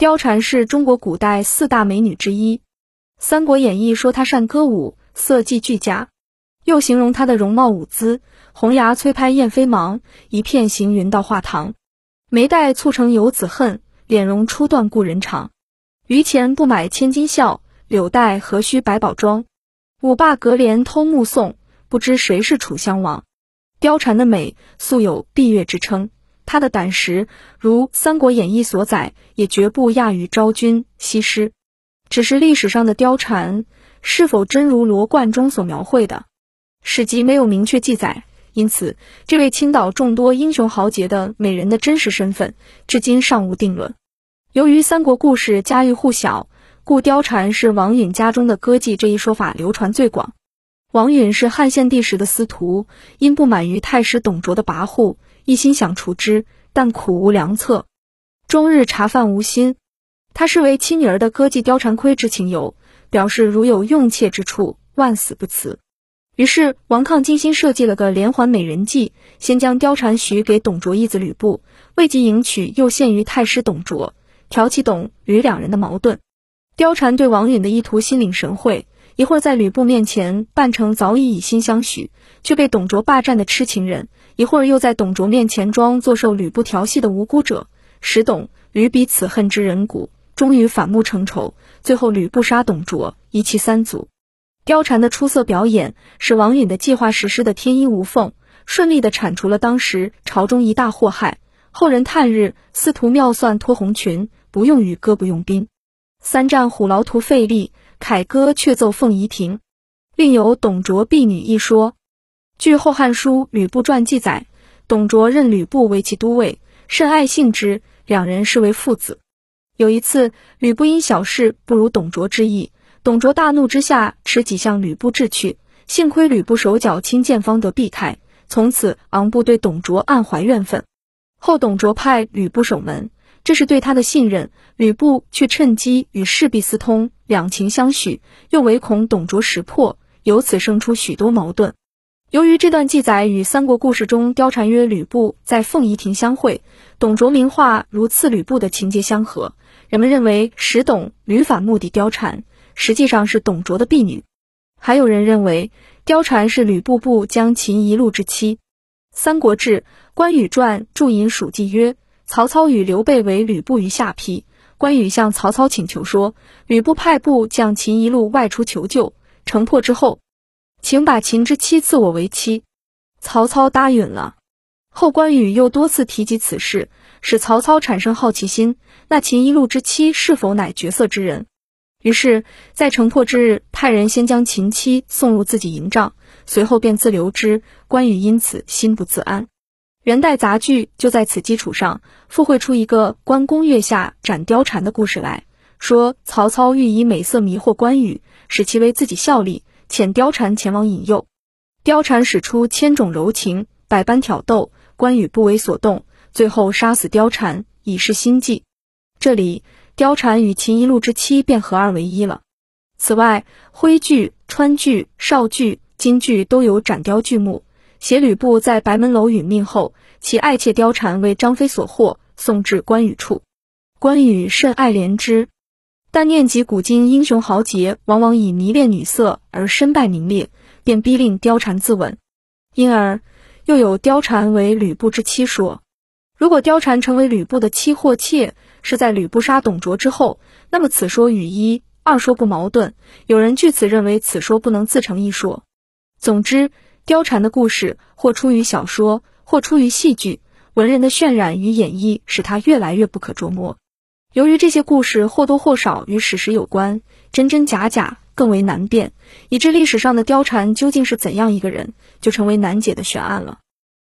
貂蝉是中国古代四大美女之一，《三国演义》说她善歌舞，色技俱佳，又形容她的容貌舞姿，红牙催拍燕飞忙，一片行云到画堂，眉黛蹙成游子恨，脸容初断故人长。榆钱不买千金笑，柳带何须百宝装？五霸隔帘偷目送，不知谁是楚襄王。貂蝉的美素有闭月之称。他的胆识，如《三国演义》所载，也绝不亚于昭君、西施。只是历史上的貂蝉是否真如罗贯中所描绘的，史籍没有明确记载，因此这位倾倒众多英雄豪杰的美人的真实身份，至今尚无定论。由于三国故事家喻户晓，故貂蝉是王允家中的歌妓这一说法流传最广。王允是汉献帝时的司徒，因不满于太师董卓的跋扈。一心想除之，但苦无良策，终日茶饭无心。他视为亲女儿的歌妓貂蝉窥之情由，表示如有用妾之处，万死不辞。于是王亢精心设计了个连环美人计，先将貂蝉许给董卓义子吕布，未及迎娶，又陷于太师董卓，挑起董吕两人的矛盾。貂蝉对王允的意图心领神会，一会儿在吕布面前扮成早已以心相许，却被董卓霸占的痴情人。一会儿又在董卓面前装作受吕布调戏的无辜者，使董吕彼此恨之人骨，终于反目成仇。最后吕布杀董卓，一气三族。貂蝉的出色表演，使王允的计划实施的天衣无缝，顺利的铲除了当时朝中一大祸害。后人叹日：司徒妙算脱红裙，不用羽歌不用兵。三战虎牢图费力，凯歌却奏凤仪亭。另有董卓婢女一说。据《后汉书·吕布传》记载，董卓任吕布为其都尉，甚爱信之，两人视为父子。有一次，吕布因小事不如董卓之意，董卓大怒之下，持戟向吕布掷去。幸亏吕布手脚轻健，方得避开。从此，昂布对董卓暗怀怨愤。后董卓派吕布守门，这是对他的信任。吕布却趁机与侍婢私通，两情相许，又唯恐董卓识破，由此生出许多矛盾。由于这段记载与三国故事中貂蝉约吕布在凤仪亭相会，董卓名画如赐吕布的情节相合，人们认为使董吕反目的貂蝉实际上是董卓的婢女。还有人认为貂蝉是吕布部将秦一路之妻。《三国志·关羽传》注引蜀记曰：曹操与刘备为吕布于下邳，关羽向曹操请求说，吕布派部将秦一路外出求救，城破之后。请把秦之妻赐我为妻，曹操答允了。后关羽又多次提及此事，使曹操产生好奇心：那秦一路之妻是否乃绝色之人？于是，在城破之日，派人先将秦妻送入自己营帐，随后便自留之。关羽因此心不自安。元代杂剧就在此基础上附会出一个关公月下斩貂蝉的故事来，说曹操欲以美色迷惑关羽，使其为自己效力。遣貂蝉前往引诱，貂蝉使出千种柔情，百般挑逗，关羽不为所动，最后杀死貂蝉，以示心计。这里貂蝉与秦一路之妻便合二为一了。此外，徽剧、川剧、绍剧、京剧都有斩貂剧目，写吕布在白门楼殒命后，其爱妾貂蝉为张飞所获，送至关羽处，关羽甚爱怜之。但念及古今英雄豪杰往往以迷恋女色而身败名裂，便逼令貂蝉自刎。因而又有貂蝉为吕布之妻说。如果貂蝉成为吕布的妻或妾，是在吕布杀董卓之后，那么此说与一二说不矛盾。有人据此认为此说不能自成一说。总之，貂蝉的故事或出于小说，或出于戏剧，文人的渲染与演绎使她越来越不可捉摸。由于这些故事或多或少与史实有关，真真假假更为难辨，以致历史上的貂蝉究竟是怎样一个人，就成为难解的悬案了。